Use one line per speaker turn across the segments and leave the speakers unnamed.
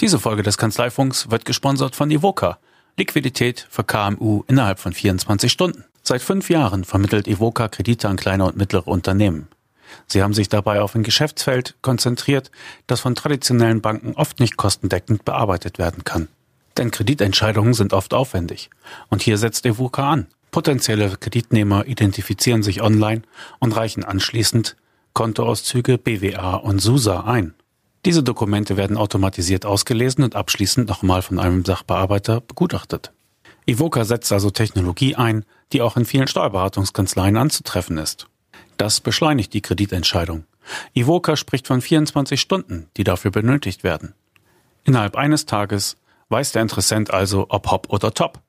Diese Folge des Kanzleifunks wird gesponsert von Ivoca. Liquidität für KMU innerhalb von 24 Stunden. Seit fünf Jahren vermittelt Ivoca Kredite an kleine und mittlere Unternehmen. Sie haben sich dabei auf ein Geschäftsfeld konzentriert, das von traditionellen Banken oft nicht kostendeckend bearbeitet werden kann. Denn Kreditentscheidungen sind oft aufwendig. Und hier setzt Evoca an. Potenzielle Kreditnehmer identifizieren sich online und reichen anschließend Kontoauszüge, BWA und SUSA ein. Diese Dokumente werden automatisiert ausgelesen und abschließend nochmal von einem Sachbearbeiter begutachtet. Ivoca setzt also Technologie ein, die auch in vielen Steuerberatungskanzleien anzutreffen ist. Das beschleunigt die Kreditentscheidung. Ivoca spricht von 24 Stunden, die dafür benötigt werden. Innerhalb eines Tages weiß der Interessent also, ob hopp oder top.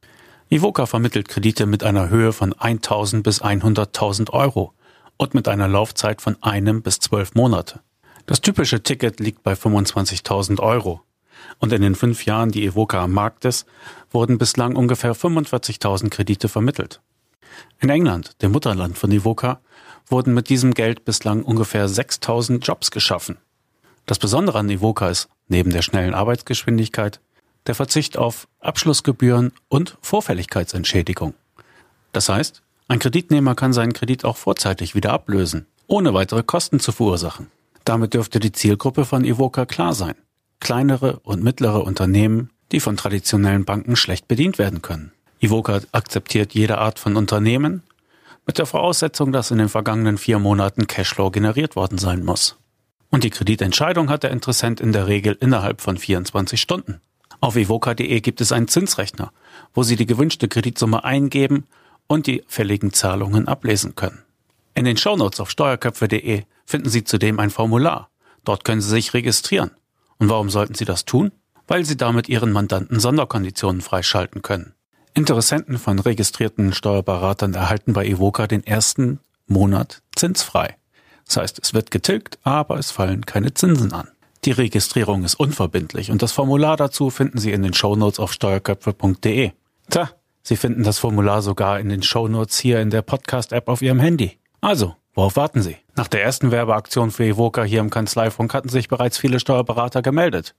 Ivoca vermittelt Kredite mit einer Höhe von 1000 bis 100.000 Euro und mit einer Laufzeit von einem bis zwölf Monate. Das typische Ticket liegt bei 25.000 Euro. Und in den fünf Jahren, die Evoca am Markt ist, wurden bislang ungefähr 45.000 Kredite vermittelt. In England, dem Mutterland von Evoca, wurden mit diesem Geld bislang ungefähr 6.000 Jobs geschaffen. Das Besondere an Evoca ist, neben der schnellen Arbeitsgeschwindigkeit, der Verzicht auf Abschlussgebühren und Vorfälligkeitsentschädigung. Das heißt, ein Kreditnehmer kann seinen Kredit auch vorzeitig wieder ablösen, ohne weitere Kosten zu verursachen. Damit dürfte die Zielgruppe von Evoca klar sein. Kleinere und mittlere Unternehmen, die von traditionellen Banken schlecht bedient werden können. Evoca akzeptiert jede Art von Unternehmen, mit der Voraussetzung, dass in den vergangenen vier Monaten Cashflow generiert worden sein muss. Und die Kreditentscheidung hat der Interessent in der Regel innerhalb von 24 Stunden. Auf evoca.de gibt es einen Zinsrechner, wo Sie die gewünschte Kreditsumme eingeben und die fälligen Zahlungen ablesen können. In den Shownotes auf steuerköpfe.de finden Sie zudem ein Formular. Dort können Sie sich registrieren. Und warum sollten Sie das tun? Weil Sie damit Ihren Mandanten Sonderkonditionen freischalten können. Interessenten von registrierten Steuerberatern erhalten bei Evoca den ersten Monat zinsfrei. Das heißt, es wird getilgt, aber es fallen keine Zinsen an. Die Registrierung ist unverbindlich und das Formular dazu finden Sie in den Shownotes auf steuerköpfe.de. Tja, Sie finden das Formular sogar in den Shownotes hier in der Podcast-App auf Ihrem Handy. Also, worauf warten Sie? Nach der ersten Werbeaktion für Evoca hier im Kanzleifunk hatten sich bereits viele Steuerberater gemeldet.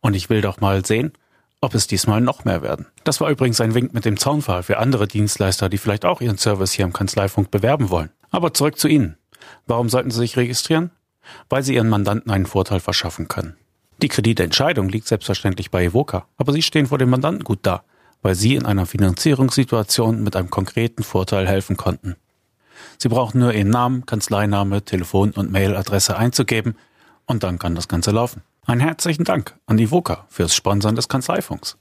Und ich will doch mal sehen, ob es diesmal noch mehr werden. Das war übrigens ein Wink mit dem Zaunfall für andere Dienstleister, die vielleicht auch ihren Service hier im Kanzleifunk bewerben wollen. Aber zurück zu Ihnen. Warum sollten Sie sich registrieren? Weil Sie Ihren Mandanten einen Vorteil verschaffen können. Die Kreditentscheidung liegt selbstverständlich bei Evoca, aber Sie stehen vor dem Mandanten gut da, weil Sie in einer Finanzierungssituation mit einem konkreten Vorteil helfen konnten. Sie brauchen nur Ihren Namen, Kanzleiname, Telefon und Mailadresse einzugeben und dann kann das Ganze laufen. Einen herzlichen Dank an die VOCA fürs Sponsern des Kanzleifunks.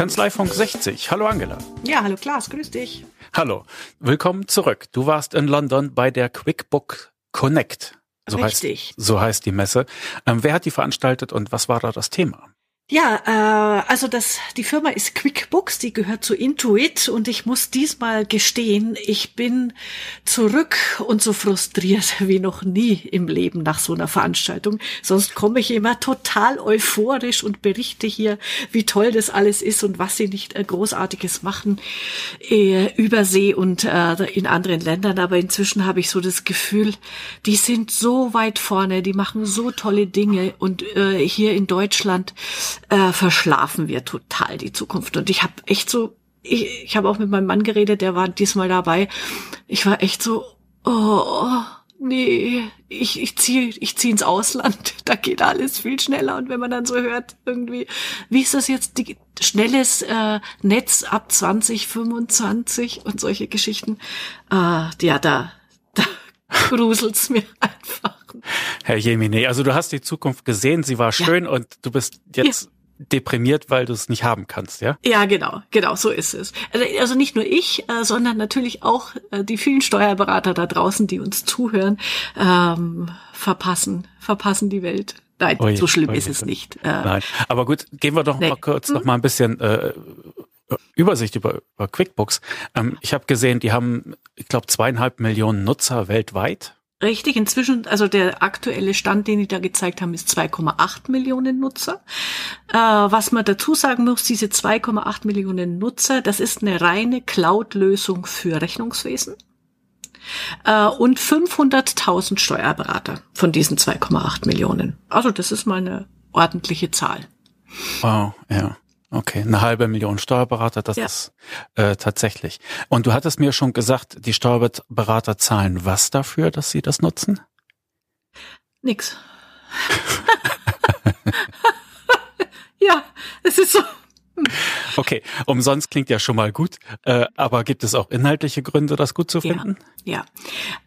Kanzleifunk 60. Hallo Angela.
Ja, hallo Klaas, grüß dich.
Hallo, willkommen zurück. Du warst in London bei der QuickBook Connect. So
Richtig.
Heißt, so heißt die Messe. Ähm, wer hat die veranstaltet und was war da das Thema?
Ja, äh, also das, die Firma ist QuickBooks, die gehört zu Intuit und ich muss diesmal gestehen, ich bin zurück und so frustriert wie noch nie im Leben nach so einer Veranstaltung. Sonst komme ich immer total euphorisch und berichte hier, wie toll das alles ist und was sie nicht äh, großartiges machen äh, über See und äh, in anderen Ländern. Aber inzwischen habe ich so das Gefühl, die sind so weit vorne, die machen so tolle Dinge und äh, hier in Deutschland äh, verschlafen wir total die Zukunft. Und ich habe echt so, ich, ich habe auch mit meinem Mann geredet, der war diesmal dabei. Ich war echt so, oh, nee, ich, ich ziehe ich zieh ins Ausland. Da geht alles viel schneller. Und wenn man dann so hört, irgendwie, wie ist das jetzt, die, schnelles äh, Netz ab 2025 und solche Geschichten, äh, ja, da, da gruselt's mir einfach.
Herr Jemine, also du hast die Zukunft gesehen, sie war schön ja. und du bist jetzt ja deprimiert, weil du es nicht haben kannst, ja?
Ja, genau, genau, so ist es. Also, also nicht nur ich, äh, sondern natürlich auch äh, die vielen Steuerberater da draußen, die uns zuhören, ähm, verpassen, verpassen die Welt. Nein, oje, so schlimm oje, ist es nicht.
Äh, Nein, aber gut, gehen wir doch nee. mal kurz hm? noch mal ein bisschen äh, Übersicht über, über QuickBooks. Ähm, ich habe gesehen, die haben, ich glaube, zweieinhalb Millionen Nutzer weltweit.
Richtig, inzwischen, also der aktuelle Stand, den die da gezeigt haben, ist 2,8 Millionen Nutzer. Äh, was man dazu sagen muss, diese 2,8 Millionen Nutzer, das ist eine reine Cloud-Lösung für Rechnungswesen. Äh, und 500.000 Steuerberater von diesen 2,8 Millionen. Also das ist mal eine ordentliche Zahl.
Wow, ja. Okay, eine halbe Million Steuerberater, das ja. ist äh, tatsächlich. Und du hattest mir schon gesagt, die Steuerberater zahlen was dafür, dass sie das nutzen?
Nix. ja, es ist so.
Okay, umsonst klingt ja schon mal gut, äh, aber gibt es auch inhaltliche Gründe, das gut zu finden?
Ja, ja.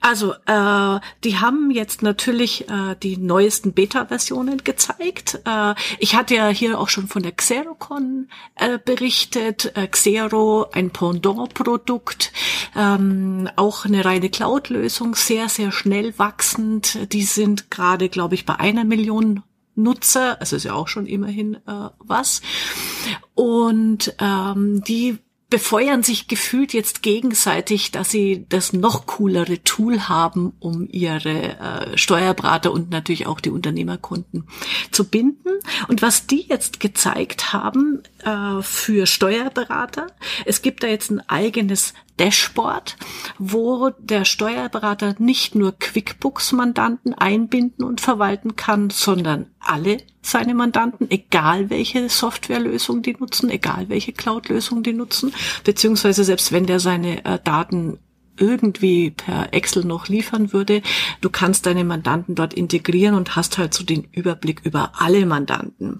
also äh, die haben jetzt natürlich äh, die neuesten Beta-Versionen gezeigt. Äh, ich hatte ja hier auch schon von der Xerocon äh, berichtet. Äh, Xero, ein Pendant-Produkt, ähm, auch eine reine Cloud-Lösung, sehr, sehr schnell wachsend. Die sind gerade, glaube ich, bei einer Million Nutzer, also ist ja auch schon immerhin äh, was. Und ähm, die befeuern sich gefühlt jetzt gegenseitig, dass sie das noch coolere Tool haben, um ihre äh, Steuerberater und natürlich auch die Unternehmerkunden zu binden. Und was die jetzt gezeigt haben äh, für Steuerberater, es gibt da jetzt ein eigenes Dashboard, wo der Steuerberater nicht nur QuickBooks-Mandanten einbinden und verwalten kann, sondern alle seine Mandanten, egal welche Softwarelösung die nutzen, egal welche Cloud-Lösung die nutzen, beziehungsweise selbst wenn der seine äh, Daten irgendwie per Excel noch liefern würde. Du kannst deine Mandanten dort integrieren und hast halt so den Überblick über alle Mandanten.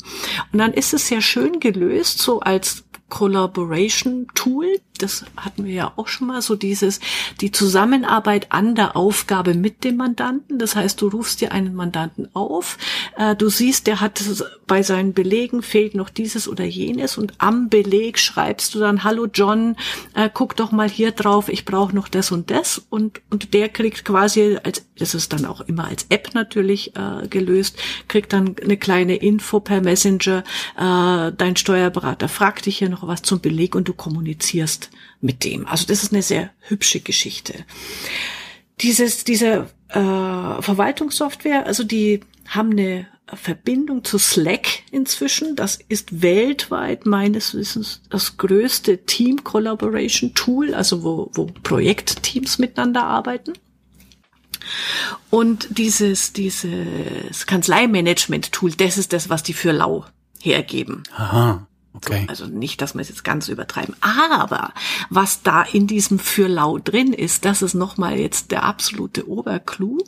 Und dann ist es sehr schön gelöst, so als Collaboration Tool. Das hatten wir ja auch schon mal, so dieses, die Zusammenarbeit an der Aufgabe mit dem Mandanten. Das heißt, du rufst dir einen Mandanten auf, äh, du siehst, der hat bei seinen Belegen fehlt noch dieses oder jenes. Und am Beleg schreibst du dann, hallo John, äh, guck doch mal hier drauf, ich brauche noch das und das. Und, und der kriegt quasi, als, das ist dann auch immer als App natürlich äh, gelöst, kriegt dann eine kleine Info per Messenger, äh, dein Steuerberater fragt dich hier noch was zum Beleg und du kommunizierst mit dem. Also das ist eine sehr hübsche Geschichte. Dieses, diese äh, Verwaltungssoftware, also die haben eine Verbindung zu Slack inzwischen. Das ist weltweit meines Wissens das größte Team Collaboration Tool, also wo, wo Projektteams miteinander arbeiten. Und dieses, dieses Kanzleimanagement-Tool, das ist das, was die für lau hergeben.
Aha. Okay.
So, also nicht, dass wir es jetzt ganz übertreiben. Aber was da in diesem für lau drin ist, das ist nochmal jetzt der absolute Oberclou.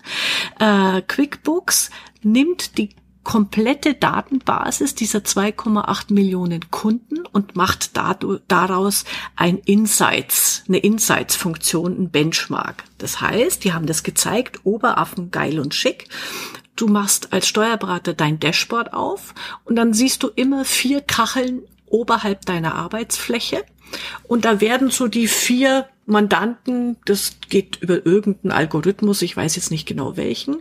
Äh, QuickBooks nimmt die komplette Datenbasis dieser 2,8 Millionen Kunden und macht daraus ein Insights, eine Insights-Funktion, ein Benchmark. Das heißt, die haben das gezeigt, Oberaffen geil und schick. Du machst als Steuerberater dein Dashboard auf und dann siehst du immer vier Kacheln oberhalb deiner Arbeitsfläche. Und da werden so die vier Mandanten, das geht über irgendeinen Algorithmus, ich weiß jetzt nicht genau welchen,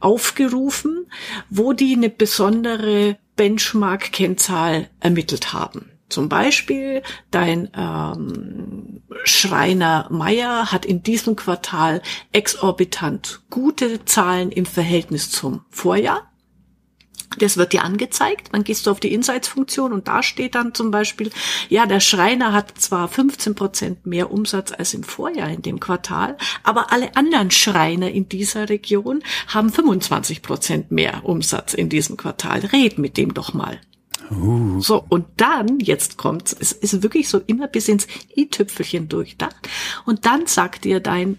aufgerufen, wo die eine besondere Benchmark-Kennzahl ermittelt haben. Zum Beispiel, dein ähm, Schreiner Meier hat in diesem Quartal exorbitant gute Zahlen im Verhältnis zum Vorjahr. Das wird dir angezeigt. Dann gehst du auf die Insights-Funktion und da steht dann zum Beispiel, ja, der Schreiner hat zwar 15 Prozent mehr Umsatz als im Vorjahr in dem Quartal, aber alle anderen Schreiner in dieser Region haben 25 Prozent mehr Umsatz in diesem Quartal. Red mit dem doch mal. Uh. So, und dann, jetzt kommt's, es ist wirklich so immer bis ins i-Tüpfelchen durchdacht. Und dann sagt dir dein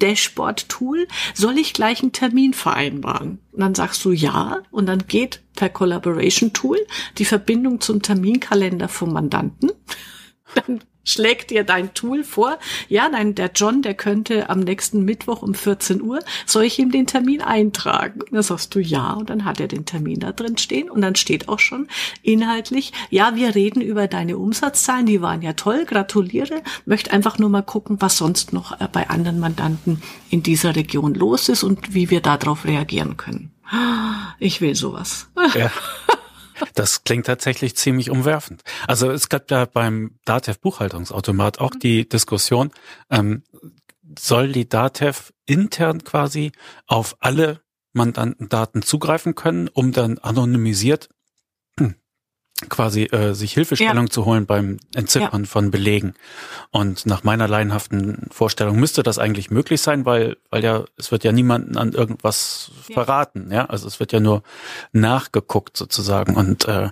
Dashboard-Tool, soll ich gleich einen Termin vereinbaren? Und dann sagst du ja und dann geht per Collaboration-Tool die Verbindung zum Terminkalender vom Mandanten. Dann schlägt dir dein Tool vor, ja, nein, der John, der könnte am nächsten Mittwoch um 14 Uhr, soll ich ihm den Termin eintragen? Und dann sagst du ja und dann hat er den Termin da drin stehen und dann steht auch schon inhaltlich, ja, wir reden über deine Umsatzzahlen, die waren ja toll, gratuliere, möchte einfach nur mal gucken, was sonst noch äh, bei anderen Mandanten in dieser Region los ist und wie wir darauf reagieren können. Ich will sowas.
Ja. Das klingt tatsächlich ziemlich umwerfend. Also es gab ja beim DATEV Buchhaltungsautomat auch die Diskussion, ähm, soll die DATEV intern quasi auf alle Mandantendaten zugreifen können, um dann anonymisiert quasi äh, sich Hilfestellung ja. zu holen beim Entziffern ja. von Belegen. Und nach meiner laienhaften Vorstellung müsste das eigentlich möglich sein, weil weil ja es wird ja niemanden an irgendwas ja. verraten, ja, also es wird ja nur nachgeguckt sozusagen und äh,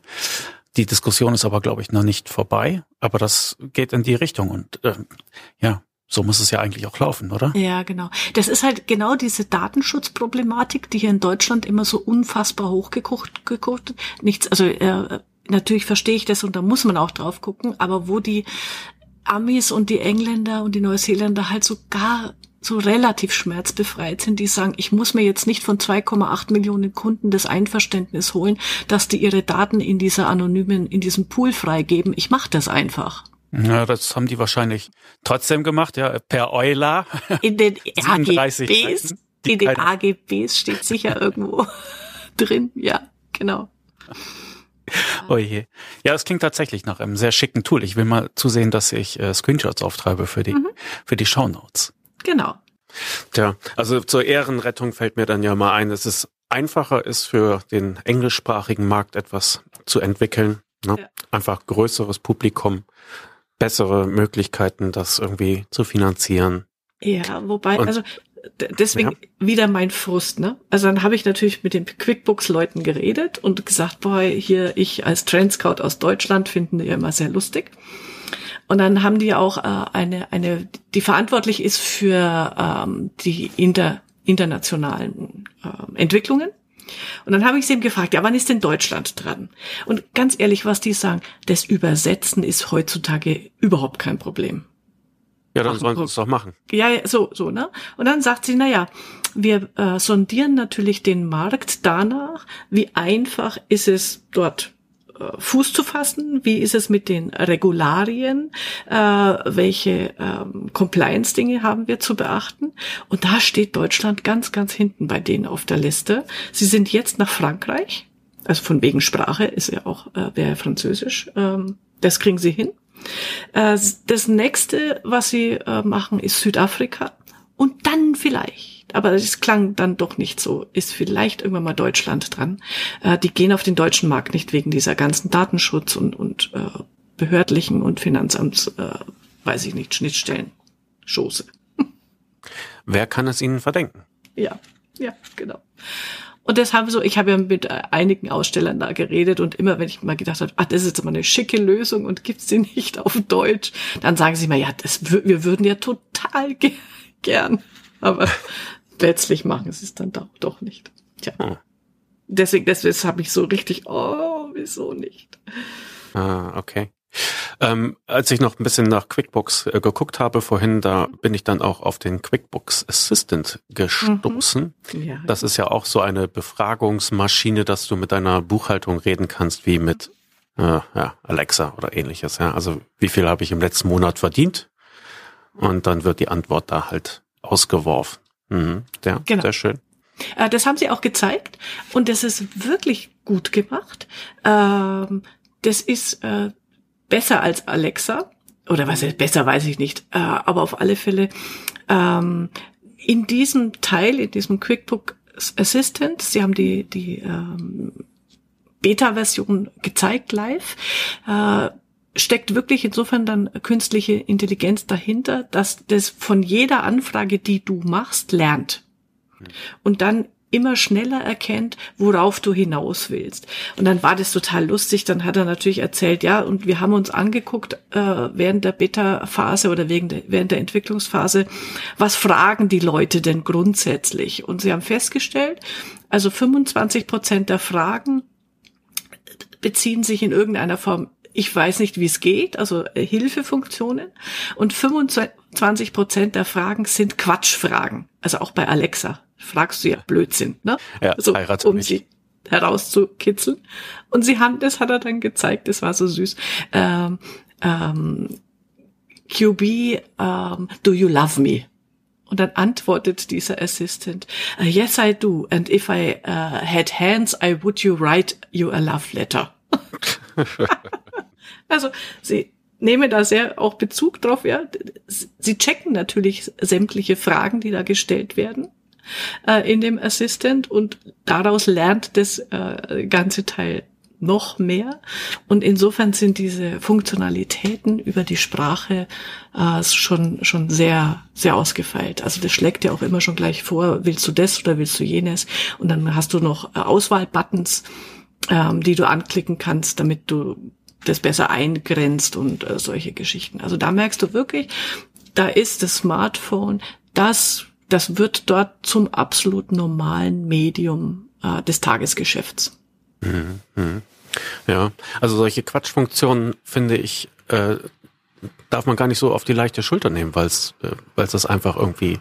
die Diskussion ist aber glaube ich noch nicht vorbei, aber das geht in die Richtung und äh, ja, so muss es ja eigentlich auch laufen, oder?
Ja, genau. Das ist halt genau diese Datenschutzproblematik, die hier in Deutschland immer so unfassbar hochgekocht gekocht. Nichts, also äh, natürlich verstehe ich das und da muss man auch drauf gucken, aber wo die Amis und die Engländer und die Neuseeländer halt sogar so relativ schmerzbefreit sind, die sagen, ich muss mir jetzt nicht von 2,8 Millionen Kunden das Einverständnis holen, dass die ihre Daten in dieser anonymen, in diesem Pool freigeben. Ich mache das einfach.
Ja, das haben die wahrscheinlich trotzdem gemacht, ja, per Euler.
In den AGBs, in den AGBs steht sicher irgendwo drin, ja, genau.
Oh je. Ja, das klingt tatsächlich nach einem sehr schicken Tool. Ich will mal zusehen, dass ich äh, Screenshots auftreibe für die, mhm. für die Shownotes.
Genau.
Tja, also zur Ehrenrettung fällt mir dann ja mal ein, dass es einfacher ist für den englischsprachigen Markt etwas zu entwickeln. Ne? Ja. Einfach größeres Publikum, bessere Möglichkeiten, das irgendwie zu finanzieren.
Ja, wobei, Und also deswegen ja. wieder mein Frust, ne? Also dann habe ich natürlich mit den QuickBooks-Leuten geredet und gesagt, boah, hier ich als Trendscout aus Deutschland finden die immer sehr lustig. Und dann haben die auch äh, eine, eine, die verantwortlich ist für ähm, die inter, internationalen äh, Entwicklungen. Und dann habe ich sie ihm gefragt, ja, wann ist denn Deutschland dran? Und ganz ehrlich, was die sagen, das Übersetzen ist heutzutage überhaupt kein Problem.
Ja, dann sollen sie es doch machen.
Ja, so, so, ne? Und dann sagt sie, na ja, wir äh, sondieren natürlich den Markt danach, wie einfach ist es dort äh, Fuß zu fassen, wie ist es mit den Regularien, äh, welche ähm, Compliance-Dinge haben wir zu beachten. Und da steht Deutschland ganz, ganz hinten bei denen auf der Liste. Sie sind jetzt nach Frankreich, also von wegen Sprache ist ja auch, äh, wäre Französisch, ähm, das kriegen sie hin. Äh, das nächste, was sie äh, machen, ist Südafrika. Und dann vielleicht, aber es klang dann doch nicht so, ist vielleicht irgendwann mal Deutschland dran. Äh, die gehen auf den deutschen Markt nicht wegen dieser ganzen Datenschutz und, und behördlichen und Finanzamts, weiß ich nicht, Schnittstellen. Schoße.
Wer kann es ihnen verdenken?
Ja, ja, genau. Und deshalb so, ich habe ja mit äh, einigen Ausstellern da geredet und immer, wenn ich mal gedacht habe, ah, das ist jetzt mal eine schicke Lösung und gibt's sie nicht auf Deutsch, dann sagen sie mir, ja, das, wir würden ja total ge gern. Aber letztlich machen sie es dann doch, nicht. Tja. Hm. Deswegen, deswegen habe ich so richtig, oh, wieso nicht?
Ah, okay. Ähm, als ich noch ein bisschen nach QuickBooks äh, geguckt habe vorhin, da bin ich dann auch auf den QuickBooks Assistant gestoßen. Mhm. Ja. Das ist ja auch so eine Befragungsmaschine, dass du mit deiner Buchhaltung reden kannst, wie mit äh, ja, Alexa oder ähnliches. Ja. Also wie viel habe ich im letzten Monat verdient? Und dann wird die Antwort da halt ausgeworfen. Mhm. Ja, genau. sehr schön.
Äh, das haben sie auch gezeigt und das ist wirklich gut gemacht. Ähm, das ist äh, besser als Alexa. Oder was ist besser, weiß ich nicht. Äh, aber auf alle Fälle ähm, in diesem Teil, in diesem QuickBook Assistant, Sie haben die, die ähm, Beta-Version gezeigt live, äh, steckt wirklich insofern dann künstliche Intelligenz dahinter, dass das von jeder Anfrage, die du machst, lernt. Und dann immer schneller erkennt, worauf du hinaus willst. Und dann war das total lustig. Dann hat er natürlich erzählt, ja, und wir haben uns angeguckt äh, während der Beta-Phase oder wegen der, während der Entwicklungsphase, was fragen die Leute denn grundsätzlich? Und sie haben festgestellt, also 25 Prozent der Fragen beziehen sich in irgendeiner Form ich weiß nicht, wie es geht, also äh, Hilfefunktionen. Und 25 Prozent der Fragen sind Quatschfragen, also auch bei Alexa fragst du ja Blödsinn, ne?
Ja,
so, um mich. sie herauszukitzeln. Und sie haben, das hat er dann gezeigt, das war so süß. Ähm, ähm, QB, um, do you love me? Und dann antwortet dieser Assistant, uh, yes I do, and if I uh, had hands, I would you write you a love letter. also sie nehme da sehr auch Bezug drauf, ja. Sie checken natürlich sämtliche Fragen, die da gestellt werden äh, in dem Assistant und daraus lernt das äh, ganze Teil noch mehr. Und insofern sind diese Funktionalitäten über die Sprache äh, schon, schon sehr, sehr ausgefeilt. Also das schlägt dir auch immer schon gleich vor, willst du das oder willst du jenes? Und dann hast du noch äh, Auswahlbuttons, ähm, die du anklicken kannst, damit du das besser eingrenzt und äh, solche Geschichten. Also da merkst du wirklich, da ist das Smartphone, das, das wird dort zum absolut normalen Medium äh, des Tagesgeschäfts.
Mhm, mhm. Ja, also solche Quatschfunktionen finde ich, äh, darf man gar nicht so auf die leichte Schulter nehmen, weil es äh, weil es das einfach irgendwie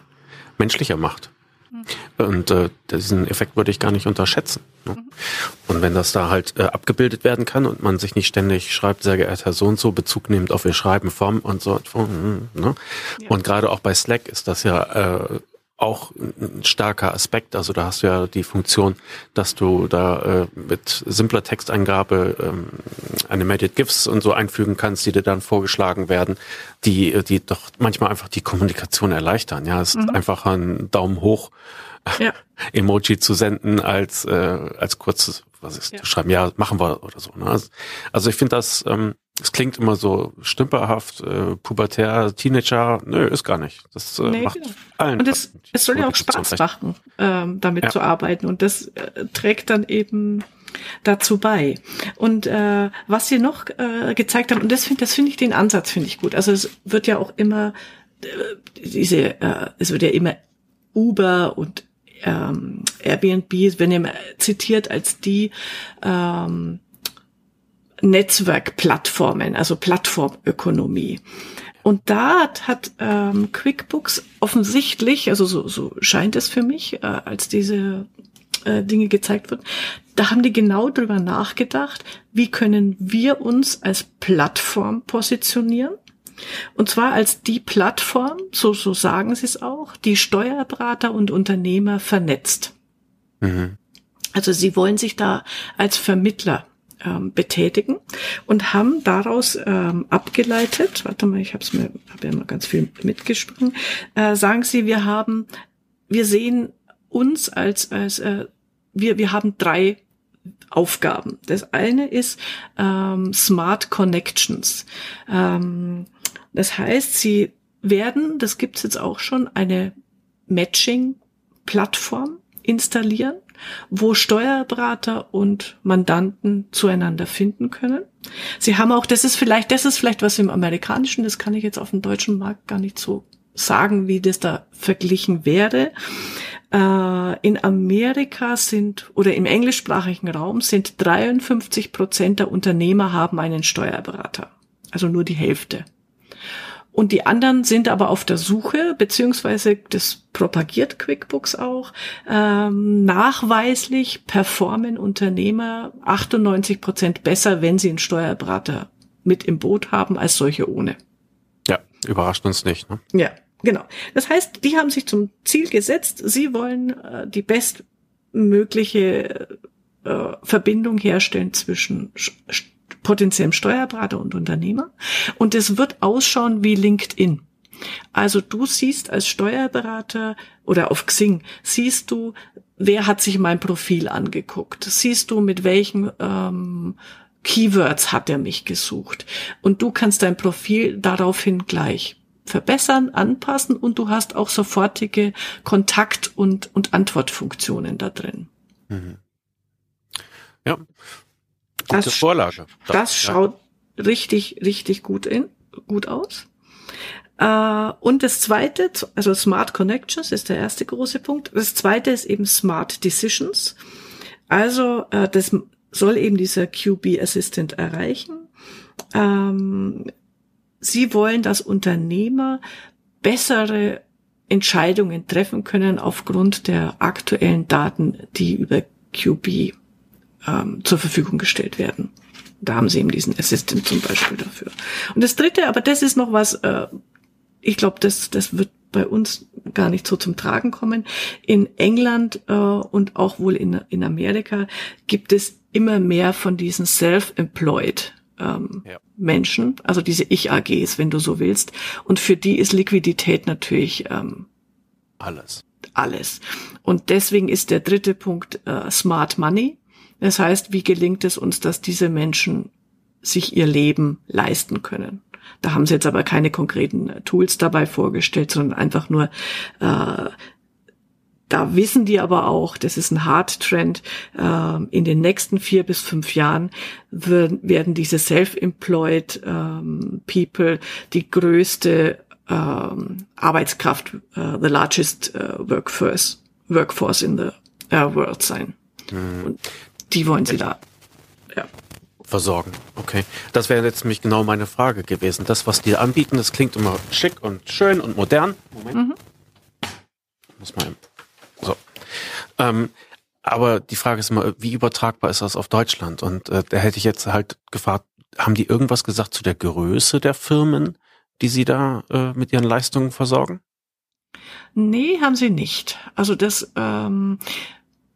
menschlicher macht. Mhm. Und äh, diesen Effekt würde ich gar nicht unterschätzen. Ne? Mhm. Und wenn das da halt äh, abgebildet werden kann und man sich nicht ständig schreibt, sehr geehrter Herr so und so, Bezug nehmend auf ihr Schreiben vom und so. Von, ne? Ja. Und gerade auch bei Slack ist das ja äh, auch ein starker Aspekt. Also da hast du ja die Funktion, dass du da äh, mit simpler Texteingabe ähm, Animated GIFs und so einfügen kannst, die dir dann vorgeschlagen werden, die, die doch manchmal einfach die Kommunikation erleichtern. Ja, es mhm. ist einfach ein Daumen hoch ja. Emoji zu senden als äh, als kurzes was ist ja. schreiben ja machen wir oder so ne? also ich finde das ähm, es klingt immer so stümperhaft äh, pubertär Teenager nö ist gar nicht das äh, nee, macht genau. allen
und es, es soll ja auch Spaß machen ähm, damit ja. zu arbeiten und das äh, trägt dann eben dazu bei. Und äh, was sie noch äh, gezeigt haben, und das finde das finde ich den Ansatz finde ich gut. Also es wird ja auch immer äh, diese, äh, es wird ja immer Uber und ähm, Airbnb wenn ihr zitiert als die ähm, Netzwerkplattformen, also Plattformökonomie. Und da hat ähm, QuickBooks offensichtlich, also so, so scheint es für mich, äh, als diese äh, Dinge gezeigt wurden, da haben die genau drüber nachgedacht, wie können wir uns als Plattform positionieren und zwar als die Plattform, so, so sagen sie es auch, die Steuerberater und Unternehmer vernetzt. Mhm. Also sie wollen sich da als Vermittler ähm, betätigen und haben daraus ähm, abgeleitet, warte mal, ich habe es mir, habe ja mal ganz viel mitgesprochen, äh, sagen sie, wir haben, wir sehen uns als, als äh, wir, wir haben drei Aufgaben. Das eine ist ähm, Smart Connections. Ähm, das heißt, sie werden, das gibt's jetzt auch schon, eine Matching-Plattform installieren, wo Steuerberater und Mandanten zueinander finden können. Sie haben auch, das ist vielleicht, das ist vielleicht was im amerikanischen, das kann ich jetzt auf dem deutschen Markt gar nicht so sagen, wie das da verglichen wäre. Äh, in Amerika sind oder im englischsprachigen Raum sind 53 Prozent der Unternehmer haben einen Steuerberater. Also nur die Hälfte. Und die anderen sind aber auf der Suche, beziehungsweise das propagiert QuickBooks auch, ähm, nachweislich performen Unternehmer 98 Prozent besser, wenn sie einen Steuerberater mit im Boot haben, als solche ohne.
Ja, überrascht uns nicht. Ne?
Ja, genau. Das heißt, die haben sich zum Ziel gesetzt, sie wollen äh, die bestmögliche äh, Verbindung herstellen zwischen potenziellem Steuerberater und Unternehmer. Und es wird ausschauen wie LinkedIn. Also du siehst als Steuerberater oder auf Xing, siehst du, wer hat sich mein Profil angeguckt? Siehst du, mit welchen ähm, Keywords hat er mich gesucht? Und du kannst dein Profil daraufhin gleich verbessern, anpassen und du hast auch sofortige Kontakt- und, und Antwortfunktionen da drin. Mhm.
Ja,
Gute das, Vorlage. Das, das schaut ja. richtig, richtig gut in, gut aus. Äh, und das zweite, also Smart Connections ist der erste große Punkt. Das zweite ist eben Smart Decisions. Also äh, das soll eben dieser QB Assistant erreichen. Ähm, sie wollen, dass Unternehmer bessere Entscheidungen treffen können aufgrund der aktuellen Daten, die über QB ähm, zur Verfügung gestellt werden. Da haben sie eben diesen Assistant zum Beispiel dafür. Und das Dritte, aber das ist noch was, äh, ich glaube, das, das wird bei uns gar nicht so zum Tragen kommen. In England äh, und auch wohl in, in Amerika gibt es immer mehr von diesen Self-Employed ähm, ja. Menschen, also diese Ich-AGs, wenn du so willst. Und für die ist Liquidität natürlich ähm,
alles.
Alles. Und deswegen ist der dritte Punkt äh, Smart Money. Das heißt, wie gelingt es uns, dass diese Menschen sich ihr Leben leisten können? Da haben sie jetzt aber keine konkreten äh, Tools dabei vorgestellt, sondern einfach nur äh, da wissen die aber auch, das ist ein Hard-Trend, äh, in den nächsten vier bis fünf Jahren werden diese self-employed ähm, People die größte ähm, Arbeitskraft, uh, the largest uh, workforce, workforce in the uh, world sein. Mhm. Und die wollen sie da
ja. versorgen. Okay. Das wäre jetzt nämlich genau meine Frage gewesen. Das, was die anbieten, das klingt immer schick und schön und modern. Moment. Mhm. Muss mal so. Ähm, aber die Frage ist immer, wie übertragbar ist das auf Deutschland? Und äh, da hätte ich jetzt halt gefragt, haben die irgendwas gesagt zu der Größe der Firmen, die sie da äh, mit ihren Leistungen versorgen?
Nee, haben sie nicht. Also das ähm,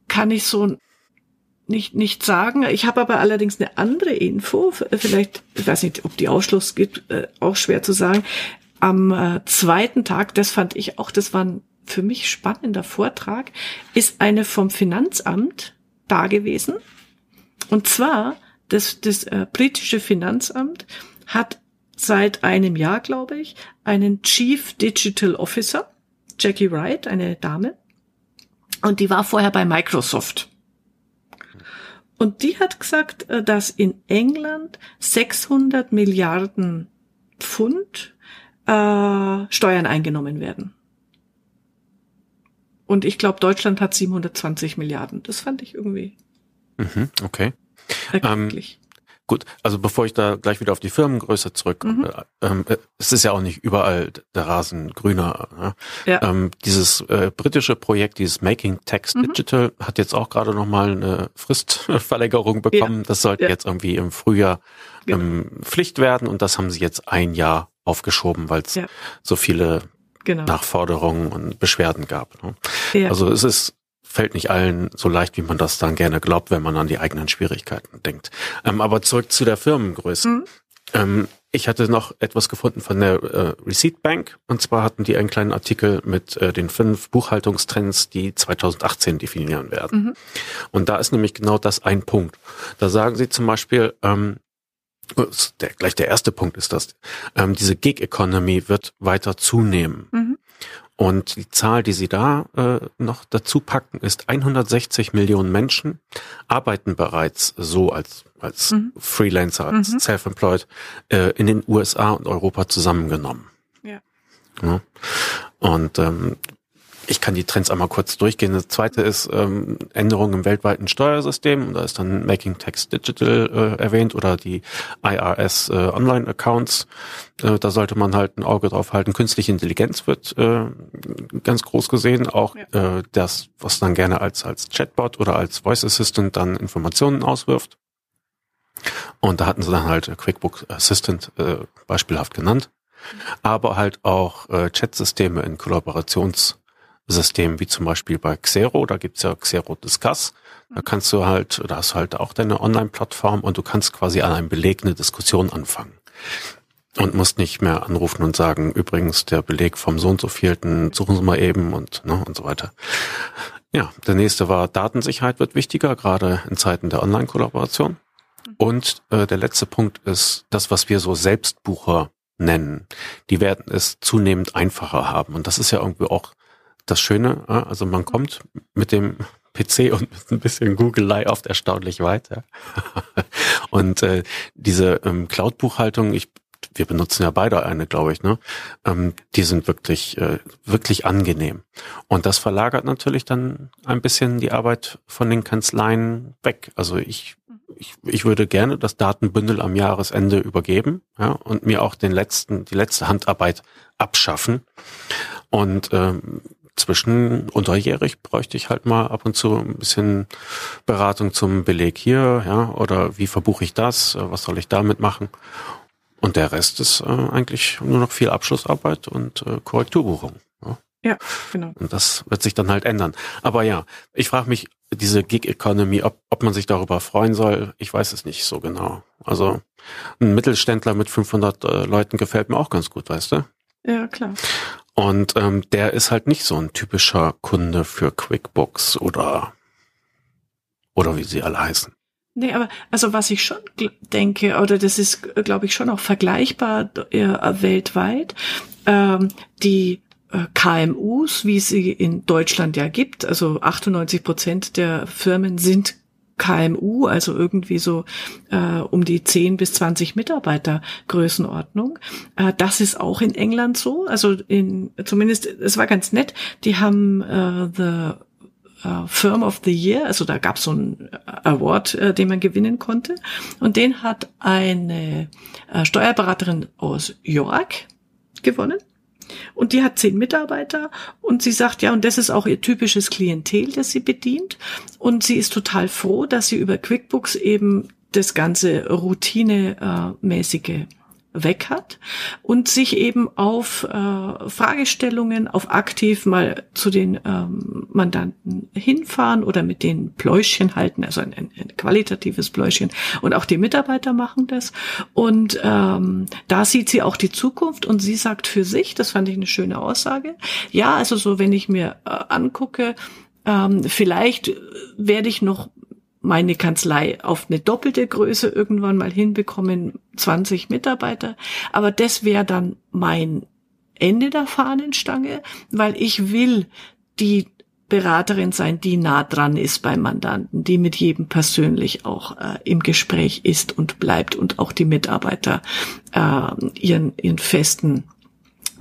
kann ich so nicht, nicht sagen. Ich habe aber allerdings eine andere Info. Vielleicht, ich weiß nicht, ob die Ausschluss gibt, äh, auch schwer zu sagen. Am äh, zweiten Tag, das fand ich auch, das war ein für mich spannender Vortrag, ist eine vom Finanzamt da gewesen. Und zwar, das, das äh, britische Finanzamt hat seit einem Jahr, glaube ich, einen Chief Digital Officer, Jackie Wright, eine Dame. Und die war vorher bei Microsoft. Und die hat gesagt, äh, dass in England 600 Milliarden Pfund äh, Steuern eingenommen werden. Und ich glaube, Deutschland hat 720 Milliarden. Das fand ich irgendwie.
Mhm, okay. Erklecklich. Ähm, gut, also bevor ich da gleich wieder auf die Firmengröße zurück, mhm. äh, ähm, äh, es ist ja auch nicht überall der Rasen grüner. Ne? Ja. Ähm, dieses äh, britische Projekt, dieses Making Text mhm. Digital, hat jetzt auch gerade nochmal eine Fristverlängerung bekommen. Ja. Das sollte ja. jetzt irgendwie im Frühjahr genau. ähm, Pflicht werden und das haben sie jetzt ein Jahr aufgeschoben, weil es so viele genau. Nachforderungen und Beschwerden gab. Ne? Also es ist fällt nicht allen so leicht, wie man das dann gerne glaubt, wenn man an die eigenen Schwierigkeiten denkt. Ähm, aber zurück zu der Firmengröße. Mhm. Ähm, ich hatte noch etwas gefunden von der äh, Receipt Bank und zwar hatten die einen kleinen Artikel mit äh, den fünf Buchhaltungstrends, die 2018 definieren werden. Mhm. Und da ist nämlich genau das ein Punkt. Da sagen sie zum Beispiel, ähm, der, gleich der erste Punkt ist das, ähm, diese Gig Economy wird weiter zunehmen. Mhm. Und die Zahl, die sie da äh, noch dazu packen, ist 160 Millionen Menschen arbeiten bereits so als, als mhm. Freelancer, als mhm. Self-Employed äh, in den USA und Europa zusammengenommen. Ja. ja. Und ähm, ich kann die Trends einmal kurz durchgehen. Das zweite ist ähm, Änderungen im weltweiten Steuersystem. Da ist dann Making Tax Digital äh, erwähnt oder die IRS äh, Online Accounts. Äh, da sollte man halt ein Auge drauf halten. Künstliche Intelligenz wird äh, ganz groß gesehen. Auch ja. äh, das, was dann gerne als, als Chatbot oder als Voice Assistant dann Informationen auswirft. Und da hatten sie dann halt QuickBook Assistant äh, beispielhaft genannt. Mhm. Aber halt auch äh, Chatsysteme in Kollaborations- Systemen, wie zum Beispiel bei Xero, da gibt's ja Xero Discuss. Da mhm. kannst du halt, da hast du halt auch deine Online-Plattform und du kannst quasi an einem Beleg eine Diskussion anfangen. Und musst nicht mehr anrufen und sagen, übrigens, der Beleg vom so und so vielten, suchen Sie mal eben und, ne, und so weiter. Ja, der nächste war Datensicherheit wird wichtiger, gerade in Zeiten der Online-Kollaboration. Mhm. Und äh, der letzte Punkt ist das, was wir so Selbstbucher nennen. Die werden es zunehmend einfacher haben. Und das ist ja irgendwie auch das Schöne, also man kommt mit dem PC und mit ein bisschen Googelei oft erstaunlich weiter. und äh, diese ähm, Cloud-Buchhaltung, ich wir benutzen ja beide eine, glaube ich, ne? Ähm, die sind wirklich, äh, wirklich angenehm. Und das verlagert natürlich dann ein bisschen die Arbeit von den Kanzleien weg. Also ich, ich, ich würde gerne das Datenbündel am Jahresende übergeben ja, und mir auch den letzten, die letzte Handarbeit abschaffen. Und ähm, zwischen unterjährig bräuchte ich halt mal ab und zu ein bisschen Beratung zum Beleg hier, ja, oder wie verbuche ich das, äh, was soll ich damit machen? Und der Rest ist äh, eigentlich nur noch viel Abschlussarbeit und äh, Korrekturbuchung. Ja.
Ja, genau.
Und das wird sich dann halt ändern. Aber ja, ich frage mich, diese Gig Economy, ob, ob man sich darüber freuen soll, ich weiß es nicht so genau. Also ein Mittelständler mit 500 äh, Leuten gefällt mir auch ganz gut, weißt du?
Ja, klar.
Und ähm, der ist halt nicht so ein typischer Kunde für QuickBooks oder oder wie sie alle heißen.
Nee, aber also was ich schon denke, oder das ist, glaube ich, schon auch vergleichbar äh, weltweit, ähm, die äh, KMUs, wie es sie in Deutschland ja gibt, also 98 Prozent der Firmen sind KMU, also irgendwie so äh, um die 10 bis 20 Mitarbeiter Größenordnung. Äh, das ist auch in England so. Also in zumindest, es war ganz nett, die haben äh, The uh, Firm of the Year, also da gab es so einen Award, äh, den man gewinnen konnte. Und den hat eine äh, Steuerberaterin aus York gewonnen. Und die hat zehn Mitarbeiter und sie sagt, ja, und das ist auch ihr typisches Klientel, das sie bedient. Und sie ist total froh, dass sie über QuickBooks eben das ganze routinemäßige weg hat und sich eben auf äh, Fragestellungen, auf aktiv mal zu den ähm, Mandanten hinfahren oder mit den Pläuschen halten, also ein, ein, ein qualitatives Pläuschen. Und auch die Mitarbeiter machen das. Und ähm, da sieht sie auch die Zukunft und sie sagt für sich, das fand ich eine schöne Aussage, ja, also so, wenn ich mir äh, angucke, ähm, vielleicht werde ich noch meine Kanzlei auf eine doppelte Größe irgendwann mal hinbekommen, 20 Mitarbeiter. Aber das wäre dann mein Ende der Fahnenstange, weil ich will die Beraterin sein, die nah dran ist beim Mandanten, die mit jedem persönlich auch äh, im Gespräch ist und bleibt und auch die Mitarbeiter äh, ihren, ihren festen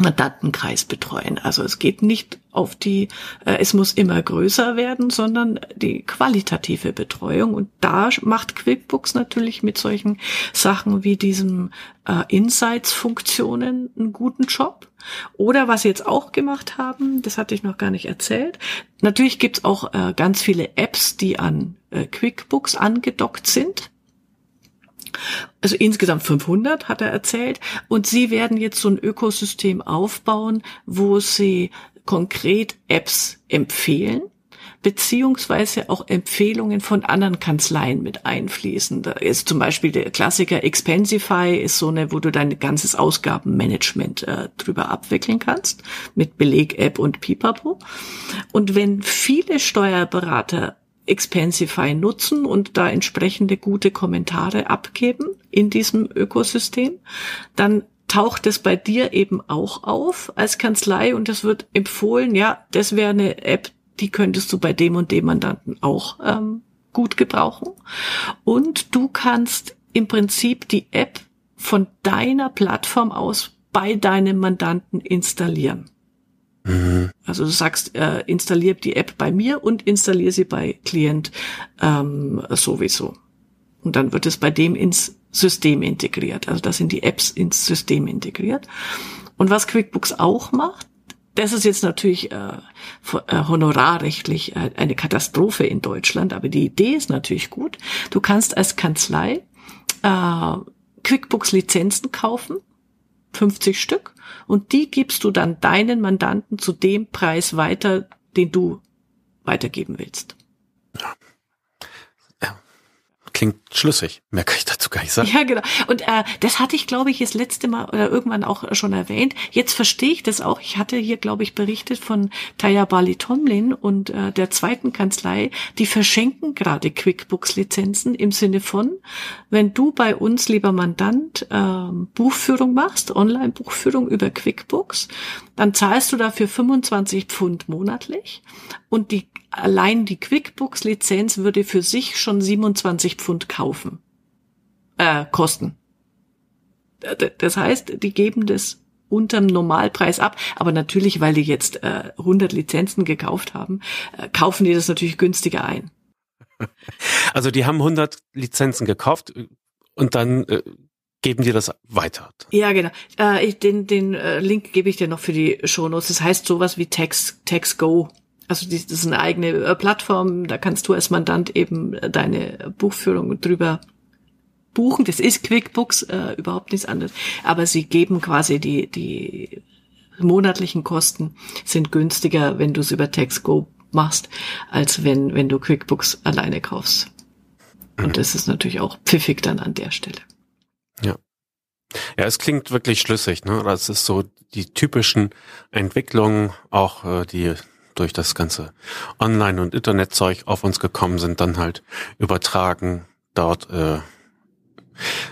Mandantenkreis betreuen. Also es geht nicht auf die, äh, es muss immer größer werden, sondern die qualitative Betreuung. Und da macht QuickBooks natürlich mit solchen Sachen wie diesen äh, Insights-Funktionen einen guten Job. Oder was sie jetzt auch gemacht haben, das hatte ich noch gar nicht erzählt. Natürlich gibt's auch äh, ganz viele Apps, die an äh, QuickBooks angedockt sind. Also insgesamt 500 hat er erzählt. Und sie werden jetzt so ein Ökosystem aufbauen, wo sie konkret Apps empfehlen beziehungsweise auch Empfehlungen von anderen Kanzleien mit einfließen. Da ist zum Beispiel der Klassiker Expensify ist so eine, wo du dein ganzes Ausgabenmanagement äh, drüber abwickeln kannst mit Beleg-App und Pipapo. Und wenn viele Steuerberater Expensify nutzen und da entsprechende gute Kommentare abgeben in diesem Ökosystem, dann taucht es bei dir eben auch auf als Kanzlei und es wird empfohlen, ja, das wäre eine App, die könntest du bei dem und dem Mandanten auch ähm, gut gebrauchen. Und du kannst im Prinzip die App von deiner Plattform aus bei deinem Mandanten installieren. Mhm. Also du sagst, äh, installier die App bei mir und installier sie bei Klient ähm, sowieso. Und dann wird es bei dem ins System integriert. Also da sind die Apps ins System integriert. Und was QuickBooks auch macht, das ist jetzt natürlich äh, äh honorarrechtlich äh, eine Katastrophe in Deutschland, aber die Idee ist natürlich gut. Du kannst als Kanzlei äh, QuickBooks Lizenzen kaufen 50 Stück und die gibst du dann deinen Mandanten zu dem Preis weiter, den du weitergeben willst.
Ja klingt schlüssig. Mehr kann ich dazu gar nicht sagen.
Ja, genau. Und äh, das hatte ich, glaube ich, das letzte Mal oder irgendwann auch schon erwähnt. Jetzt verstehe ich das auch. Ich hatte hier, glaube ich, berichtet von Taya Bali Tomlin und äh, der zweiten Kanzlei, die verschenken gerade QuickBooks-Lizenzen im Sinne von, wenn du bei uns, lieber Mandant, äh, Buchführung machst, Online-Buchführung über QuickBooks, dann zahlst du dafür 25 Pfund monatlich und die allein die QuickBooks-Lizenz würde für sich schon 27 Pfund kaufen, äh, kosten. Das heißt, die geben das unterm Normalpreis ab, aber natürlich, weil die jetzt äh, 100 Lizenzen gekauft haben, äh, kaufen die das natürlich günstiger ein.
Also die haben 100 Lizenzen gekauft und dann äh, geben die das weiter.
Ja, genau. Äh, ich, den den äh, Link gebe ich dir noch für die Shownotes. Das heißt sowas wie Text, Text Go also das ist eine eigene äh, Plattform, da kannst du als Mandant eben äh, deine Buchführung drüber buchen. Das ist QuickBooks, äh, überhaupt nichts anderes. Aber sie geben quasi die, die monatlichen Kosten sind günstiger, wenn du es über TextGo machst, als wenn, wenn du QuickBooks alleine kaufst. Und mhm. das ist natürlich auch pfiffig dann an der Stelle.
Ja. Ja, es klingt wirklich schlüssig, ne? Das ist so die typischen Entwicklungen, auch äh, die durch das ganze Online- und Internetzeug auf uns gekommen sind, dann halt übertragen dort äh,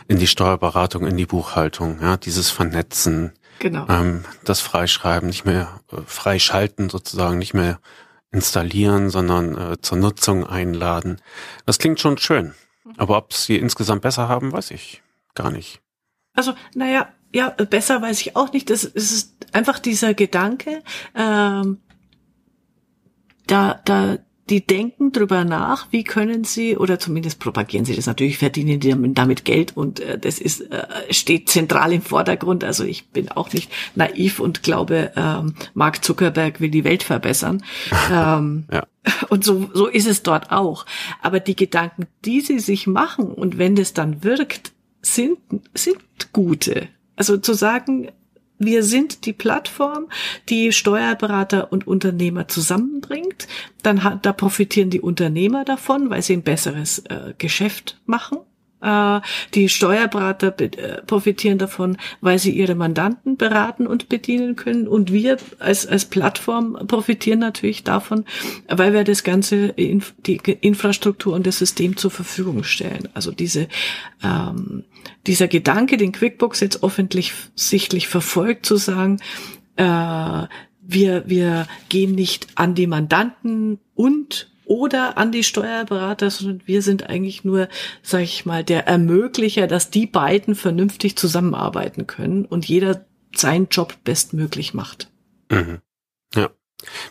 in die Steuerberatung, in die Buchhaltung, ja, dieses Vernetzen,
genau.
ähm, das Freischreiben, nicht mehr äh, freischalten sozusagen, nicht mehr installieren, sondern äh, zur Nutzung einladen. Das klingt schon schön. Aber ob sie insgesamt besser haben, weiß ich gar nicht.
Also, naja, ja, besser weiß ich auch nicht. Das ist einfach dieser Gedanke, ähm, da, da, die denken drüber nach, wie können sie, oder zumindest propagieren sie das natürlich, verdienen die damit Geld und äh, das ist, äh, steht zentral im Vordergrund. Also ich bin auch nicht naiv und glaube, ähm, Mark Zuckerberg will die Welt verbessern. ähm, ja. Und so, so ist es dort auch. Aber die Gedanken, die sie sich machen und wenn das dann wirkt, sind, sind gute. Also zu sagen, wir sind die Plattform, die Steuerberater und Unternehmer zusammenbringt. Dann hat, da profitieren die Unternehmer davon, weil sie ein besseres äh, Geschäft machen. Äh, die Steuerberater äh, profitieren davon, weil sie ihre Mandanten beraten und bedienen können. Und wir als, als Plattform profitieren natürlich davon, weil wir das ganze, die Infrastruktur und das System zur Verfügung stellen. Also diese, ähm, dieser Gedanke, den QuickBooks jetzt offensichtlich verfolgt, zu sagen, äh, wir, wir gehen nicht an die Mandanten und oder an die Steuerberater, sondern wir sind eigentlich nur, sage ich mal, der Ermöglicher, dass die beiden vernünftig zusammenarbeiten können und jeder seinen Job bestmöglich macht.
Mhm. Ja,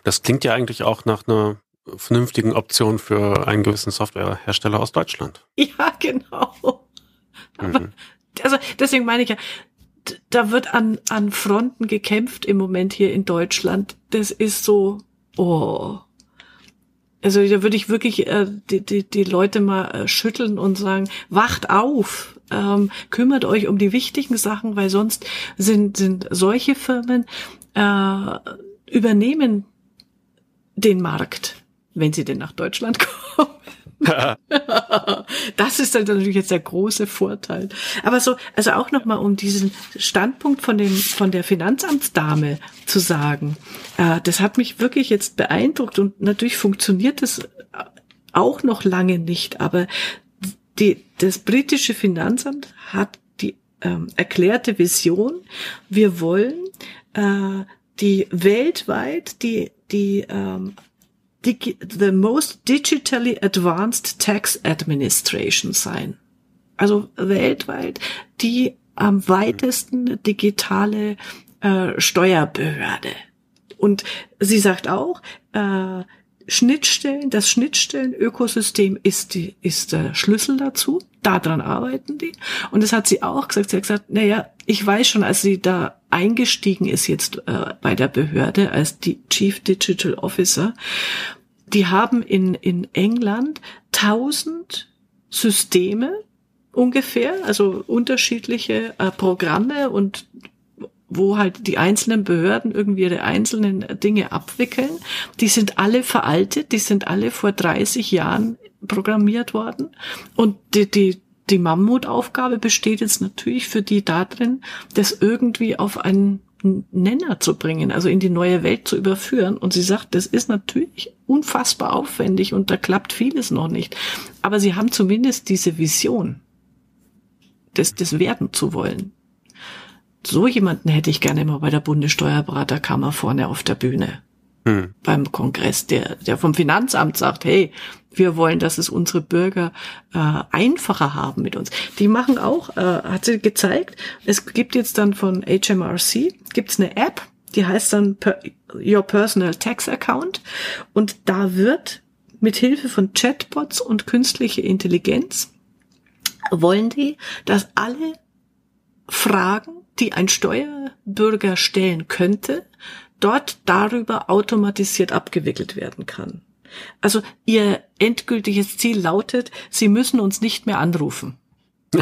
das klingt ja eigentlich auch nach einer vernünftigen Option für einen gewissen Softwarehersteller aus Deutschland.
Ja, genau. Mhm. also deswegen meine ich ja, da wird an, an Fronten gekämpft im Moment hier in Deutschland. Das ist so, oh, also da würde ich wirklich äh, die, die, die Leute mal äh, schütteln und sagen, wacht auf, ähm, kümmert euch um die wichtigen Sachen, weil sonst sind, sind solche Firmen äh, übernehmen den Markt, wenn sie denn nach Deutschland kommen. das ist dann natürlich jetzt der große Vorteil. Aber so, also auch nochmal, um diesen Standpunkt von dem, von der Finanzamtsdame zu sagen, äh, das hat mich wirklich jetzt beeindruckt und natürlich funktioniert das auch noch lange nicht, aber die, das britische Finanzamt hat die ähm, erklärte Vision, wir wollen äh, die weltweit die die ähm, the most digitally advanced tax administration sein. Also weltweit die am weitesten digitale äh, Steuerbehörde. Und sie sagt auch, äh, Schnittstellen, das Schnittstellenökosystem ist die, ist der Schlüssel dazu. Daran arbeiten die. Und das hat sie auch gesagt. Sie hat gesagt, naja, ich weiß schon, als sie da eingestiegen ist jetzt äh, bei der Behörde als die Chief Digital Officer, die haben in, in England tausend Systeme ungefähr, also unterschiedliche äh, Programme und wo halt die einzelnen Behörden irgendwie ihre einzelnen Dinge abwickeln. Die sind alle veraltet, die sind alle vor 30 Jahren programmiert worden. Und die, die, die Mammutaufgabe besteht jetzt natürlich für die darin, das irgendwie auf einen Nenner zu bringen, also in die neue Welt zu überführen. Und sie sagt, das ist natürlich unfassbar aufwendig und da klappt vieles noch nicht. Aber sie haben zumindest diese Vision, das, das werden zu wollen. So jemanden hätte ich gerne mal bei der Bundessteuerberaterkammer vorne auf der Bühne. Hm. Beim Kongress, der, der vom Finanzamt sagt, hey, wir wollen, dass es unsere Bürger äh, einfacher haben mit uns. Die machen auch, äh, hat sie gezeigt, es gibt jetzt dann von HMRC, gibt's eine App, die heißt dann per Your Personal Tax Account und da wird mit Hilfe von Chatbots und künstliche Intelligenz wollen die, dass alle Fragen, die ein Steuerbürger stellen könnte, dort darüber automatisiert abgewickelt werden kann. Also Ihr endgültiges Ziel lautet, Sie müssen uns nicht mehr anrufen.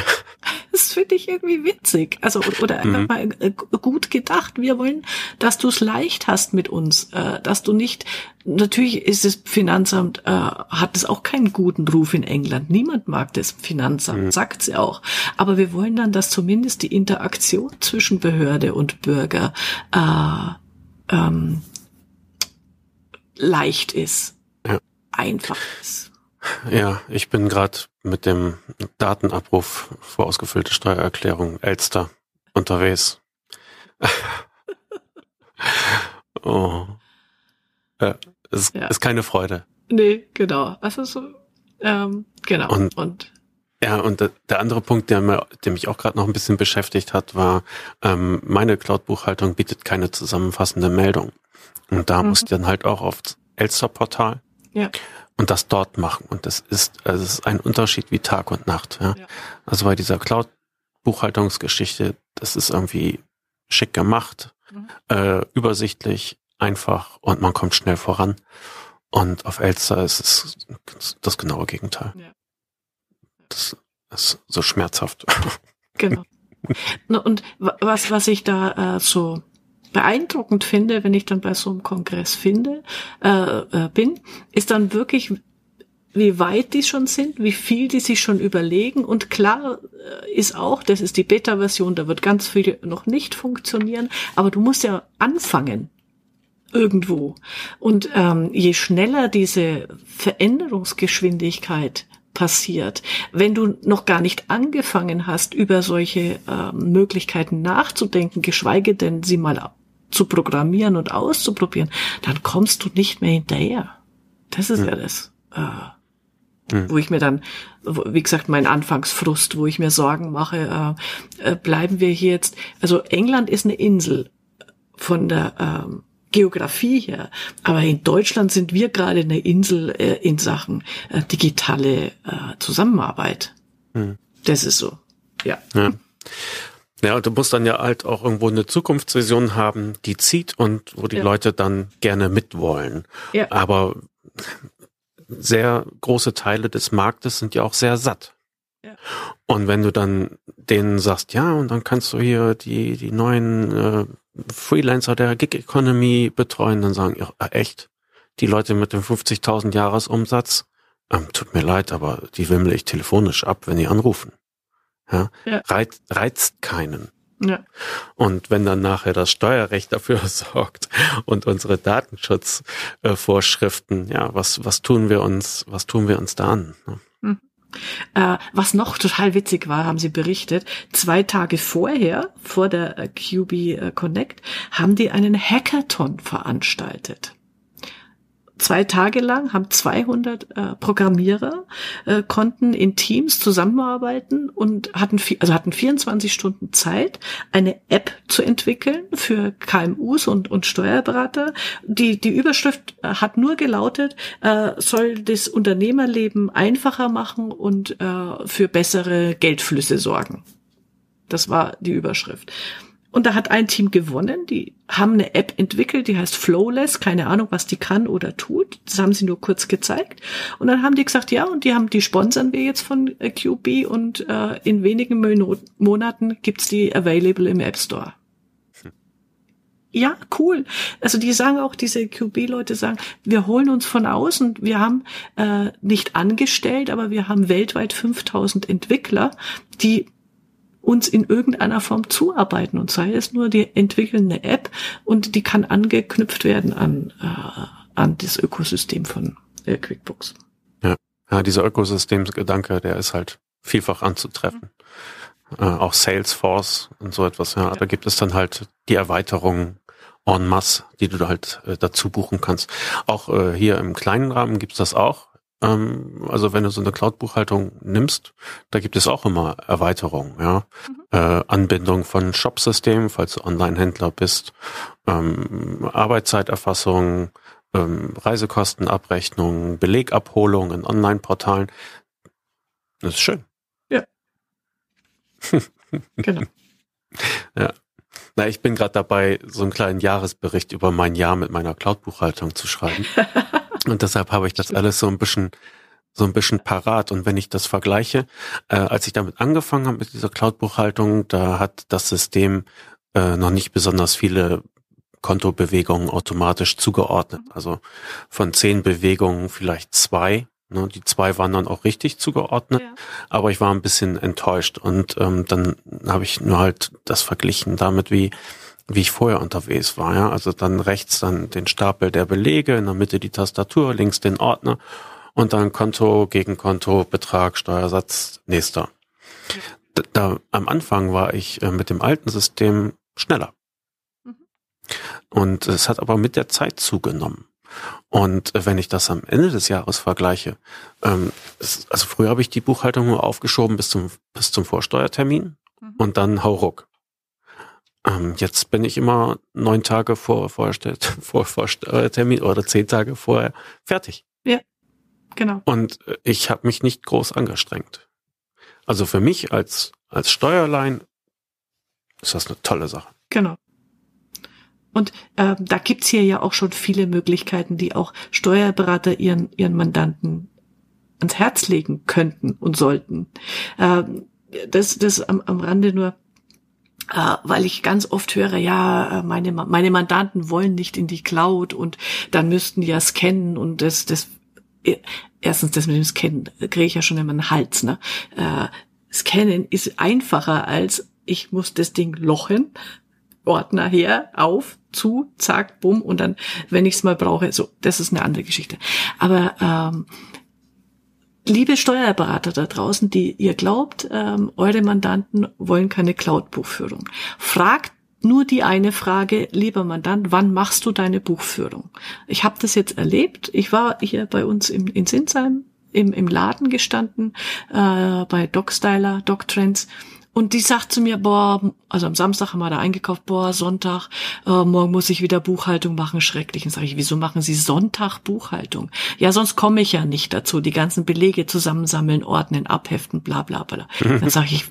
Das finde ich irgendwie witzig. Also oder einfach mhm. mal äh, gut gedacht. Wir wollen, dass du es leicht hast mit uns, äh, dass du nicht. Natürlich ist das Finanzamt äh, hat es auch keinen guten Ruf in England. Niemand mag das Finanzamt, mhm. sagt sie auch. Aber wir wollen dann, dass zumindest die Interaktion zwischen Behörde und Bürger äh, ähm, leicht ist, ja. Einfach ist.
Ja, ich bin gerade mit dem Datenabruf für ausgefüllte Steuererklärung Elster unterwegs. oh. Ja, es ja. ist keine Freude.
Nee, genau. Also so, ähm, genau.
Und, und ja, und der andere Punkt, der, mir, der mich auch gerade noch ein bisschen beschäftigt hat, war, ähm, meine Cloud-Buchhaltung bietet keine zusammenfassende Meldung. Und da mhm. muss ich dann halt auch aufs Elster-Portal. Ja und das dort machen. Und das ist, also es ist ein Unterschied wie Tag und Nacht. Ja? ja. Also bei dieser Cloud-Buchhaltungsgeschichte, das ist irgendwie schick gemacht, mhm. äh, übersichtlich, einfach und man kommt schnell voran. Und auf Elster ist es das genaue Gegenteil. Ja. Das ist so schmerzhaft.
Genau. Und was, was ich da äh, so beeindruckend finde, wenn ich dann bei so einem Kongress finde, äh, äh, bin, ist dann wirklich, wie weit die schon sind, wie viel die sich schon überlegen. Und klar äh, ist auch, das ist die Beta-Version, da wird ganz viel noch nicht funktionieren, aber du musst ja anfangen irgendwo. Und ähm, je schneller diese Veränderungsgeschwindigkeit passiert, wenn du noch gar nicht angefangen hast, über solche ähm, Möglichkeiten nachzudenken, geschweige denn sie mal zu programmieren und auszuprobieren, dann kommst du nicht mehr hinterher. Das ist hm. ja das. Äh, hm. Wo ich mir dann, wie gesagt, mein Anfangsfrust, wo ich mir Sorgen mache, äh, äh, bleiben wir hier jetzt. Also England ist eine Insel von der ähm, Geografie her, aber in Deutschland sind wir gerade eine Insel äh, in Sachen äh, digitale äh, Zusammenarbeit. Hm. Das ist so. Ja.
ja. Ja, und du musst dann ja halt auch irgendwo eine Zukunftsvision haben, die zieht und wo die ja. Leute dann gerne mitwollen. Ja. Aber sehr große Teile des Marktes sind ja auch sehr satt. Ja. Und wenn du dann denen sagst, ja, und dann kannst du hier die, die neuen äh, Freelancer der Gig Economy betreuen, dann sagen, ja, echt, die Leute mit dem 50.000 Jahresumsatz, ähm, tut mir leid, aber die wimmel ich telefonisch ab, wenn die anrufen. Ja, ja. Reiz, reizt keinen. Ja. Und wenn dann nachher das Steuerrecht dafür sorgt und unsere Datenschutzvorschriften, äh, ja, was, was tun wir uns, was tun wir uns da an? Ne?
Hm. Äh, was noch total witzig war, haben sie berichtet, zwei Tage vorher, vor der äh, QB äh, Connect, haben die einen Hackathon veranstaltet zwei Tage lang haben 200 äh, Programmierer äh, konnten in Teams zusammenarbeiten und hatten also hatten 24 Stunden Zeit, eine App zu entwickeln für KMUs und und Steuerberater. Die die Überschrift äh, hat nur gelautet, äh, soll das Unternehmerleben einfacher machen und äh, für bessere Geldflüsse sorgen. Das war die Überschrift. Und da hat ein Team gewonnen. Die haben eine App entwickelt, die heißt Flowless. Keine Ahnung, was die kann oder tut. Das haben sie nur kurz gezeigt. Und dann haben die gesagt, ja, und die haben, die sponsern wir jetzt von äh, QB und äh, in wenigen Monaten gibt's die available im App Store. Ja, cool. Also die sagen auch, diese QB-Leute sagen, wir holen uns von außen. Wir haben äh, nicht angestellt, aber wir haben weltweit 5000 Entwickler, die uns in irgendeiner Form zuarbeiten und sei es nur, die entwickeln eine App und die kann angeknüpft werden an, äh, an das Ökosystem von äh, QuickBooks.
Ja. ja, dieser Ökosystemsgedanke, der ist halt vielfach anzutreffen. Mhm. Äh, auch Salesforce und so etwas, ja. ja. Da gibt es dann halt die Erweiterung en masse, die du halt äh, dazu buchen kannst. Auch äh, hier im kleinen Rahmen gibt's das auch. Ähm, also wenn du so eine Cloud-Buchhaltung nimmst, da gibt es auch immer Erweiterungen, ja. Mhm. Äh, Anbindung von Shop-Systemen, falls du Online-Händler bist, ähm, Arbeitszeiterfassung, ähm, Reisekostenabrechnung, Belegabholung in Online-Portalen. Das ist schön.
Ja. genau.
Ja. Na, ich bin gerade dabei, so einen kleinen Jahresbericht über mein Jahr mit meiner Cloud-Buchhaltung zu schreiben. Und deshalb habe ich das alles so ein bisschen so ein bisschen parat. Und wenn ich das vergleiche, äh, als ich damit angefangen habe mit dieser Cloud-Buchhaltung, da hat das System äh, noch nicht besonders viele Kontobewegungen automatisch zugeordnet. Also von zehn Bewegungen vielleicht zwei. Ne, die zwei waren dann auch richtig zugeordnet, ja. aber ich war ein bisschen enttäuscht und ähm, dann habe ich nur halt das verglichen damit, wie wie ich vorher unterwegs war. Ja? Also dann rechts dann den Stapel der Belege, in der Mitte die Tastatur, links den Ordner und dann Konto, Gegenkonto, Betrag, Steuersatz, nächster. Da, da am Anfang war ich äh, mit dem alten System schneller. Mhm. Und es hat aber mit der Zeit zugenommen. Und äh, wenn ich das am Ende des Jahres vergleiche, ähm, es, also früher habe ich die Buchhaltung nur aufgeschoben bis zum, bis zum Vorsteuertermin mhm. und dann hau ruck. Ähm, jetzt bin ich immer neun Tage vor, vor, vor Vorsteuertermin oder zehn Tage vorher fertig.
Ja, genau.
Und äh, ich habe mich nicht groß angestrengt. Also für mich als, als Steuerlein ist das eine tolle Sache.
Genau. Und ähm, da gibt's hier ja auch schon viele Möglichkeiten, die auch Steuerberater ihren, ihren Mandanten ans Herz legen könnten und sollten. Ähm, das, das am, am Rande nur, äh, weil ich ganz oft höre, ja, äh, meine, meine Mandanten wollen nicht in die Cloud und dann müssten die ja scannen und das, das, äh, erstens das mit dem Scannen kriege ich ja schon immer einen Hals, ne? Äh, Scannen ist einfacher als ich muss das Ding lochen, Ordner her, auf, zu, zack, bumm, und dann, wenn ich es mal brauche, so, das ist eine andere Geschichte. Aber ähm, liebe Steuerberater da draußen, die ihr glaubt, ähm, eure Mandanten wollen keine Cloud-Buchführung, fragt nur die eine Frage, lieber Mandant, wann machst du deine Buchführung? Ich habe das jetzt erlebt. Ich war hier bei uns im, in Sinsheim im, im Laden gestanden, äh, bei DocStyler, DocTrends. Und die sagt zu mir, boah, also am Samstag haben wir da eingekauft, boah, Sonntag, äh, morgen muss ich wieder Buchhaltung machen, schrecklich. Und sage ich, wieso machen Sie Sonntag Buchhaltung? Ja, sonst komme ich ja nicht dazu, die ganzen Belege zusammensammeln, ordnen, abheften, bla bla bla. Dann sage ich,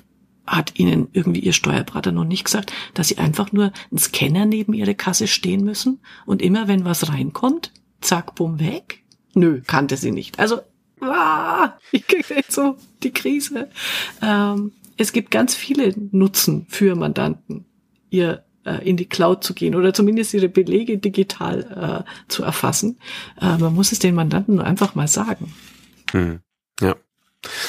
hat Ihnen irgendwie Ihr Steuerberater noch nicht gesagt, dass Sie einfach nur einen Scanner neben Ihre Kasse stehen müssen und immer wenn was reinkommt, zack, bumm, weg? Nö, kannte sie nicht. Also ah, ich kriege so die Krise. Ähm, es gibt ganz viele Nutzen für Mandanten, ihr äh, in die Cloud zu gehen oder zumindest ihre Belege digital äh, zu erfassen. Äh, man muss es den Mandanten nur einfach mal sagen.
Hm. Ja.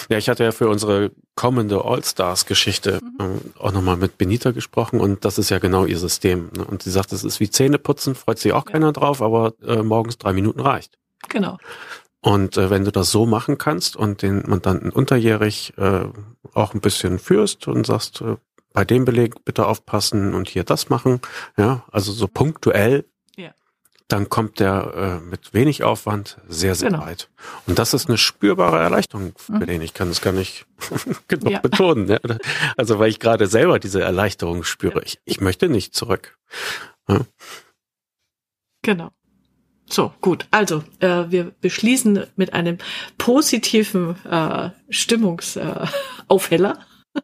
Ja, ich hatte ja für unsere kommende All-Stars-Geschichte mhm. äh, auch nochmal mit Benita gesprochen und das ist ja genau ihr System. Ne? Und sie sagt, es ist wie Zähneputzen, freut sich auch ja. keiner drauf, aber äh, morgens drei Minuten reicht.
Genau.
Und äh, wenn du das so machen kannst und den Mandanten unterjährig äh, auch ein bisschen führst und sagst, äh, bei dem Beleg bitte aufpassen und hier das machen, ja, also so punktuell, ja. dann kommt der äh, mit wenig Aufwand sehr, sehr genau. weit. Und das ist eine spürbare Erleichterung für mhm. den. Ich kann es gar nicht genug ja. betonen. Ja. Also weil ich gerade selber diese Erleichterung spüre. Ich, ich möchte nicht zurück. Ja.
Genau. So, gut. Also, äh, wir beschließen mit einem positiven äh, Stimmungsaufheller. Äh,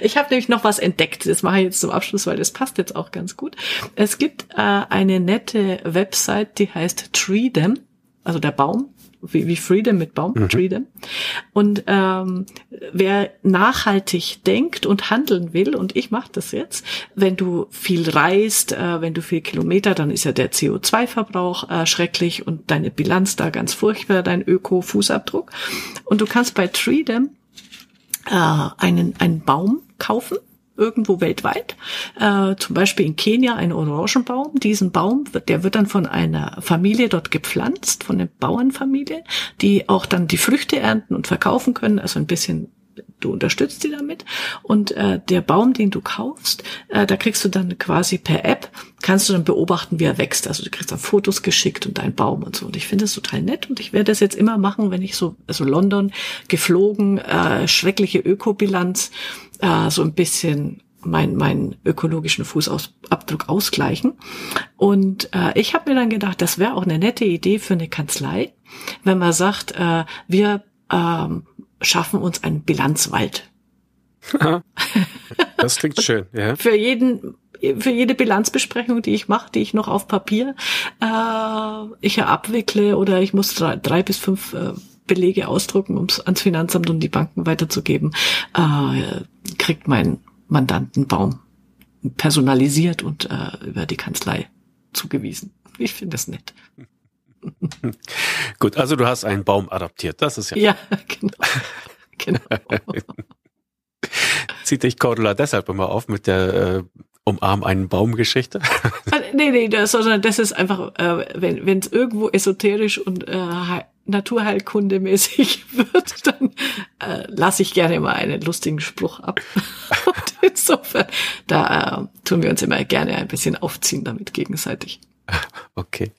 ich habe nämlich noch was entdeckt. Das mache ich jetzt zum Abschluss, weil das passt jetzt auch ganz gut. Es gibt äh, eine nette Website, die heißt Treedem, also der Baum wie, wie Freedom mit Baum, mhm. Freedom. Und ähm, wer nachhaltig denkt und handeln will, und ich mache das jetzt, wenn du viel reist, äh, wenn du viel Kilometer, dann ist ja der CO2-Verbrauch äh, schrecklich und deine Bilanz da ganz furchtbar, dein Öko-Fußabdruck. Und du kannst bei Freedom äh, einen, einen Baum kaufen irgendwo weltweit, äh, zum Beispiel in Kenia ein Orangenbaum. Diesen Baum, der wird dann von einer Familie dort gepflanzt, von einer Bauernfamilie, die auch dann die Früchte ernten und verkaufen können, also ein bisschen du unterstützt sie damit und äh, der Baum, den du kaufst, äh, da kriegst du dann quasi per App, kannst du dann beobachten, wie er wächst. Also du kriegst dann Fotos geschickt und deinen Baum und so. Und ich finde das total nett und ich werde das jetzt immer machen, wenn ich so, also London geflogen, äh, schreckliche Ökobilanz, äh, so ein bisschen mein, meinen ökologischen Fußabdruck ausgleichen. Und äh, ich habe mir dann gedacht, das wäre auch eine nette Idee für eine Kanzlei, wenn man sagt, äh, wir ähm, schaffen uns einen Bilanzwald.
das klingt schön, ja.
für jeden für jede Bilanzbesprechung, die ich mache, die ich noch auf Papier äh, ich abwickle oder ich muss drei, drei bis fünf äh, Belege ausdrucken, um es ans Finanzamt und die Banken weiterzugeben, äh, kriegt mein Mandantenbaum personalisiert und äh, über die Kanzlei zugewiesen. Ich finde das nett.
Gut, also du hast einen Baum adaptiert. Das ist ja.
Ja, genau. genau.
Zieht dich Cordula deshalb immer auf mit der äh, Umarm einen Baum-Geschichte?
Ah, nee, nee, das, sondern das ist einfach, äh, wenn es irgendwo esoterisch und äh, Naturheilkundemäßig wird, dann äh, lasse ich gerne mal einen lustigen Spruch ab. und insofern, da äh, tun wir uns immer gerne ein bisschen aufziehen damit gegenseitig.
Okay.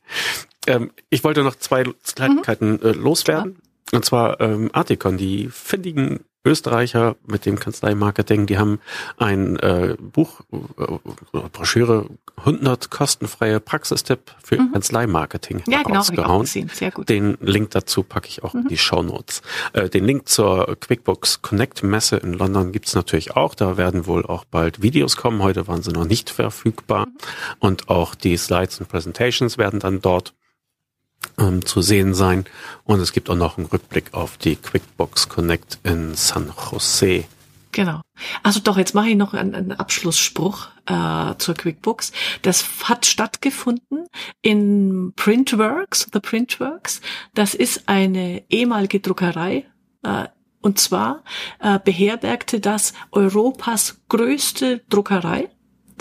Ähm, ich wollte noch zwei Kleinigkeiten mhm. äh, loswerden. Ja. Und zwar ähm, Artikon, die findigen Österreicher mit dem Kanzleimarketing, die haben ein äh, Buch, äh, Broschüre, 100 kostenfreie Praxistipp für mhm. Kanzleimarketing
ja, genau, rausgehauen. Sehr gut.
Den Link dazu packe ich auch mhm. in die Show Notes. Äh, den Link zur QuickBooks Connect Messe in London gibt's natürlich auch. Da werden wohl auch bald Videos kommen. Heute waren sie noch nicht verfügbar. Mhm. Und auch die Slides und Presentations werden dann dort ähm, zu sehen sein. Und es gibt auch noch einen Rückblick auf die QuickBooks Connect in San Jose.
Genau. Also doch, jetzt mache ich noch einen, einen Abschlussspruch äh, zur QuickBooks. Das hat stattgefunden in Printworks, The Printworks. Das ist eine ehemalige Druckerei. Äh, und zwar äh, beherbergte das Europas größte Druckerei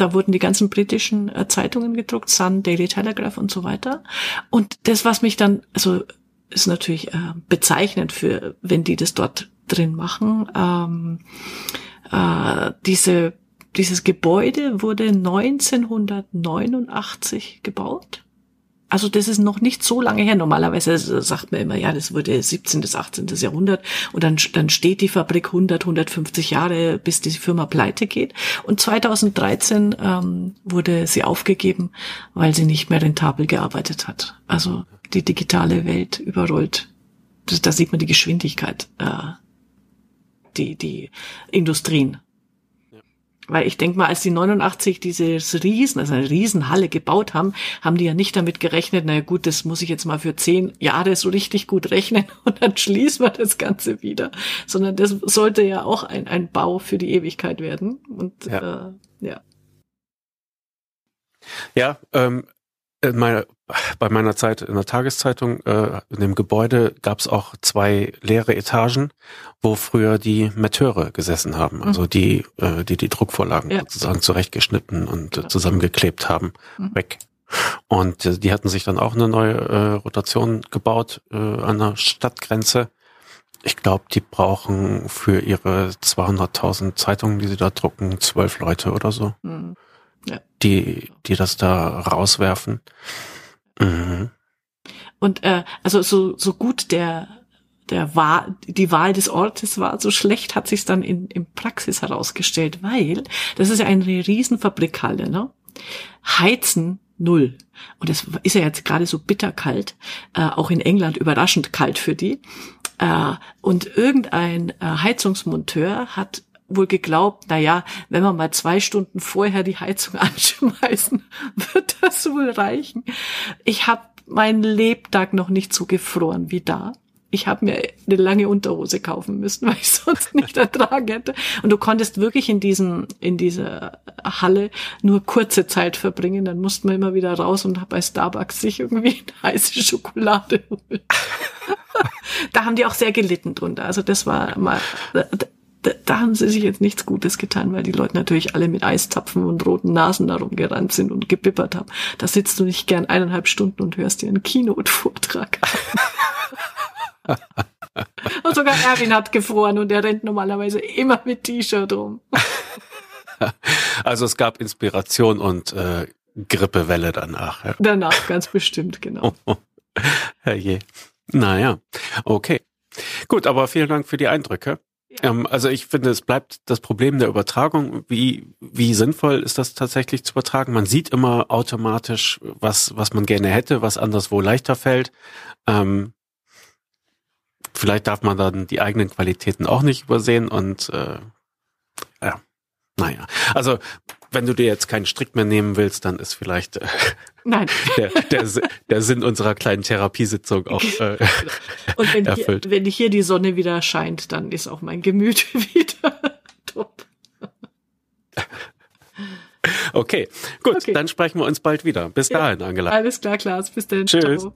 da wurden die ganzen britischen äh, Zeitungen gedruckt, Sun, Daily Telegraph und so weiter. Und das, was mich dann, also ist natürlich äh, bezeichnend für, wenn die das dort drin machen. Ähm, äh, diese, dieses Gebäude wurde 1989 gebaut also das ist noch nicht so lange her. Normalerweise sagt man immer, ja, das wurde 17. bis 18. Jahrhundert und dann, dann steht die Fabrik 100, 150 Jahre, bis die Firma pleite geht. Und 2013 ähm, wurde sie aufgegeben, weil sie nicht mehr rentabel gearbeitet hat. Also die digitale Welt überrollt. Da sieht man die Geschwindigkeit, äh, die, die Industrien weil ich denke mal, als die 89 dieses Riesen, also eine Riesenhalle gebaut haben, haben die ja nicht damit gerechnet, naja gut, das muss ich jetzt mal für zehn Jahre so richtig gut rechnen und dann schließen wir das Ganze wieder. Sondern das sollte ja auch ein, ein Bau für die Ewigkeit werden. Und ja. Äh, ja.
Ja, ähm, in meiner, bei meiner Zeit in der Tageszeitung, äh, in dem Gebäude gab es auch zwei leere Etagen, wo früher die Metteure gesessen haben, mhm. also die, äh, die die Druckvorlagen ja. sozusagen zurechtgeschnitten und äh, zusammengeklebt haben, mhm. weg. Und äh, die hatten sich dann auch eine neue äh, Rotation gebaut äh, an der Stadtgrenze. Ich glaube, die brauchen für ihre 200.000 Zeitungen, die sie da drucken, zwölf Leute oder so. Mhm ja. die, die das da rauswerfen. Mhm.
Und äh, also so, so gut der der Wahl, die Wahl des Ortes war, so schlecht hat sich dann in, in Praxis herausgestellt, weil das ist ja eine Riesenfabrikhalle, ne? Heizen null. Und es ist ja jetzt gerade so bitterkalt, äh, auch in England überraschend kalt für die. Äh, und irgendein äh, Heizungsmonteur hat wohl geglaubt, na ja, wenn wir mal zwei Stunden vorher die Heizung anschmeißen, wird das wohl reichen. Ich habe meinen Lebtag noch nicht so gefroren wie da. Ich habe mir eine lange Unterhose kaufen müssen, weil ich sonst nicht ertragen hätte. Und du konntest wirklich in diesem in dieser Halle nur kurze Zeit verbringen. Dann musste man immer wieder raus und bei Starbucks sich irgendwie eine heiße Schokolade holen. da haben die auch sehr gelitten drunter. Also das war mal da, haben sie sich jetzt nichts Gutes getan, weil die Leute natürlich alle mit Eiszapfen und roten Nasen darum gerannt sind und gebippert haben. Da sitzt du nicht gern eineinhalb Stunden und hörst dir einen Keynote-Vortrag an. und sogar Erwin hat gefroren und er rennt normalerweise immer mit T-Shirt rum.
also es gab Inspiration und äh, Grippewelle danach. Ja.
Danach, ganz bestimmt, genau.
Herrje. Naja, okay. Gut, aber vielen Dank für die Eindrücke. Ähm, also ich finde, es bleibt das Problem der Übertragung. Wie, wie sinnvoll ist das tatsächlich zu übertragen? Man sieht immer automatisch, was, was man gerne hätte, was anderswo leichter fällt. Ähm, vielleicht darf man dann die eigenen Qualitäten auch nicht übersehen und äh, ja, naja. Also wenn du dir jetzt keinen Strick mehr nehmen willst, dann ist vielleicht äh,
Nein.
Der, der, der Sinn unserer kleinen Therapiesitzung auch. Genau. Äh,
Und wenn, erfüllt. Hier, wenn hier die Sonne wieder scheint, dann ist auch mein Gemüt wieder top.
Okay, gut, okay. dann sprechen wir uns bald wieder. Bis ja. dahin, Angela.
Alles klar, Klaas. Bis dann.
Tschüss. Ciao.